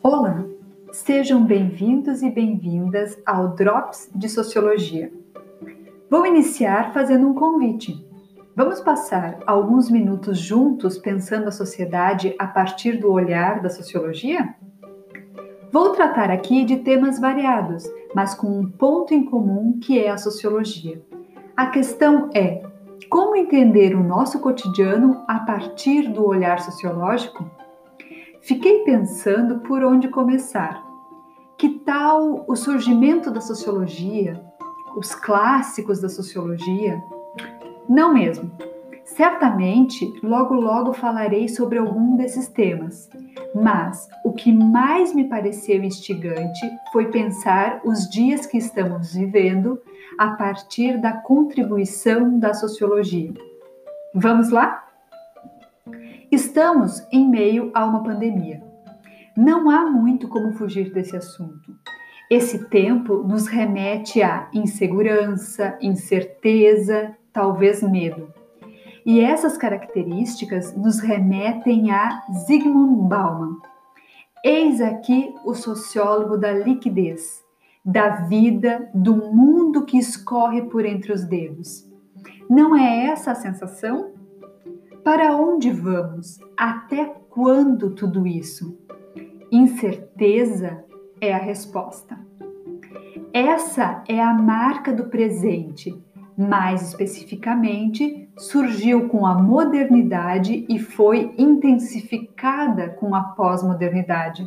Olá, sejam bem-vindos e bem-vindas ao Drops de Sociologia. Vou iniciar fazendo um convite. Vamos passar alguns minutos juntos pensando a sociedade a partir do olhar da sociologia? Vou tratar aqui de temas variados, mas com um ponto em comum que é a sociologia. A questão é: como entender o nosso cotidiano a partir do olhar sociológico? Fiquei pensando por onde começar. Que tal o surgimento da sociologia, os clássicos da sociologia? Não mesmo. Certamente, logo logo falarei sobre algum desses temas, mas o que mais me pareceu instigante foi pensar os dias que estamos vivendo a partir da contribuição da sociologia. Vamos lá? Estamos em meio a uma pandemia. Não há muito como fugir desse assunto. Esse tempo nos remete a insegurança, incerteza, talvez medo. E essas características nos remetem a Zygmunt Bauman. Eis aqui o sociólogo da liquidez, da vida, do mundo que escorre por entre os dedos. Não é essa a sensação? Para onde vamos? Até quando tudo isso? Incerteza é a resposta. Essa é a marca do presente, mais especificamente, surgiu com a modernidade e foi intensificada com a pós-modernidade.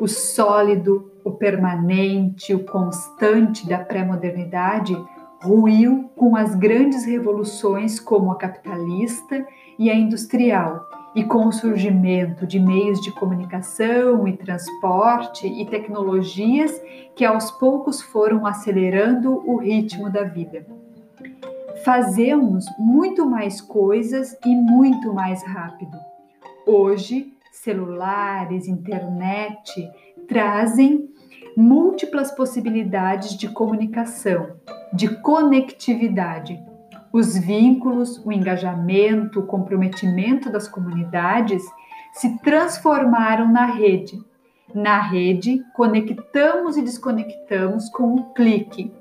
O sólido, o permanente, o constante da pré-modernidade ruiu com as grandes revoluções como a capitalista e a industrial, e com o surgimento de meios de comunicação e transporte e tecnologias que aos poucos foram acelerando o ritmo da vida. Fazemos muito mais coisas e muito mais rápido. Hoje, celulares, internet trazem múltiplas possibilidades de comunicação, de conectividade. Os vínculos, o engajamento, o comprometimento das comunidades se transformaram na rede. Na rede, conectamos e desconectamos com um clique.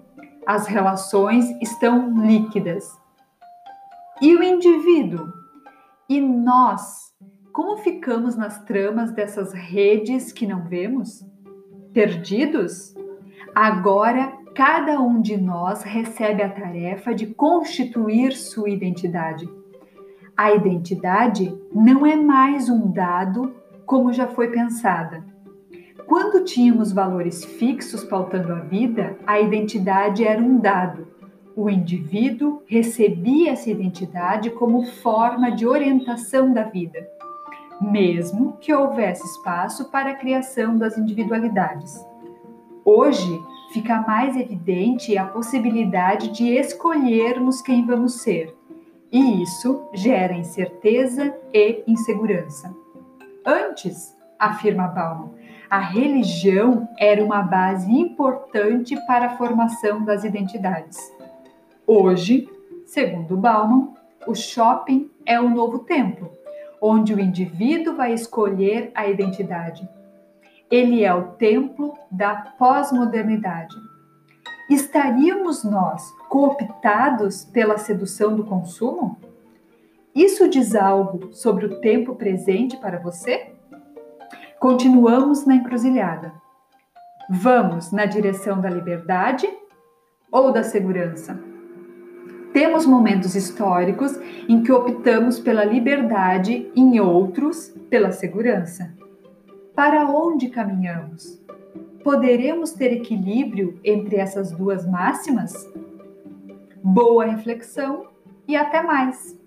As relações estão líquidas. E o indivíduo? E nós? Como ficamos nas tramas dessas redes que não vemos? Perdidos? Agora cada um de nós recebe a tarefa de constituir sua identidade. A identidade não é mais um dado como já foi pensada. Quando tínhamos valores fixos pautando a vida, a identidade era um dado. O indivíduo recebia essa identidade como forma de orientação da vida, mesmo que houvesse espaço para a criação das individualidades. Hoje, fica mais evidente a possibilidade de escolhermos quem vamos ser, e isso gera incerteza e insegurança. Antes, afirma Bauman, a religião era uma base importante para a formação das identidades. Hoje, segundo Bauman, o shopping é o novo templo, onde o indivíduo vai escolher a identidade ele é o templo da pós-modernidade. Estaríamos nós cooptados pela sedução do consumo? Isso diz algo sobre o tempo presente para você? Continuamos na encruzilhada. Vamos na direção da liberdade ou da segurança? Temos momentos históricos em que optamos pela liberdade, em outros, pela segurança. Para onde caminhamos? Poderemos ter equilíbrio entre essas duas máximas? Boa reflexão e até mais!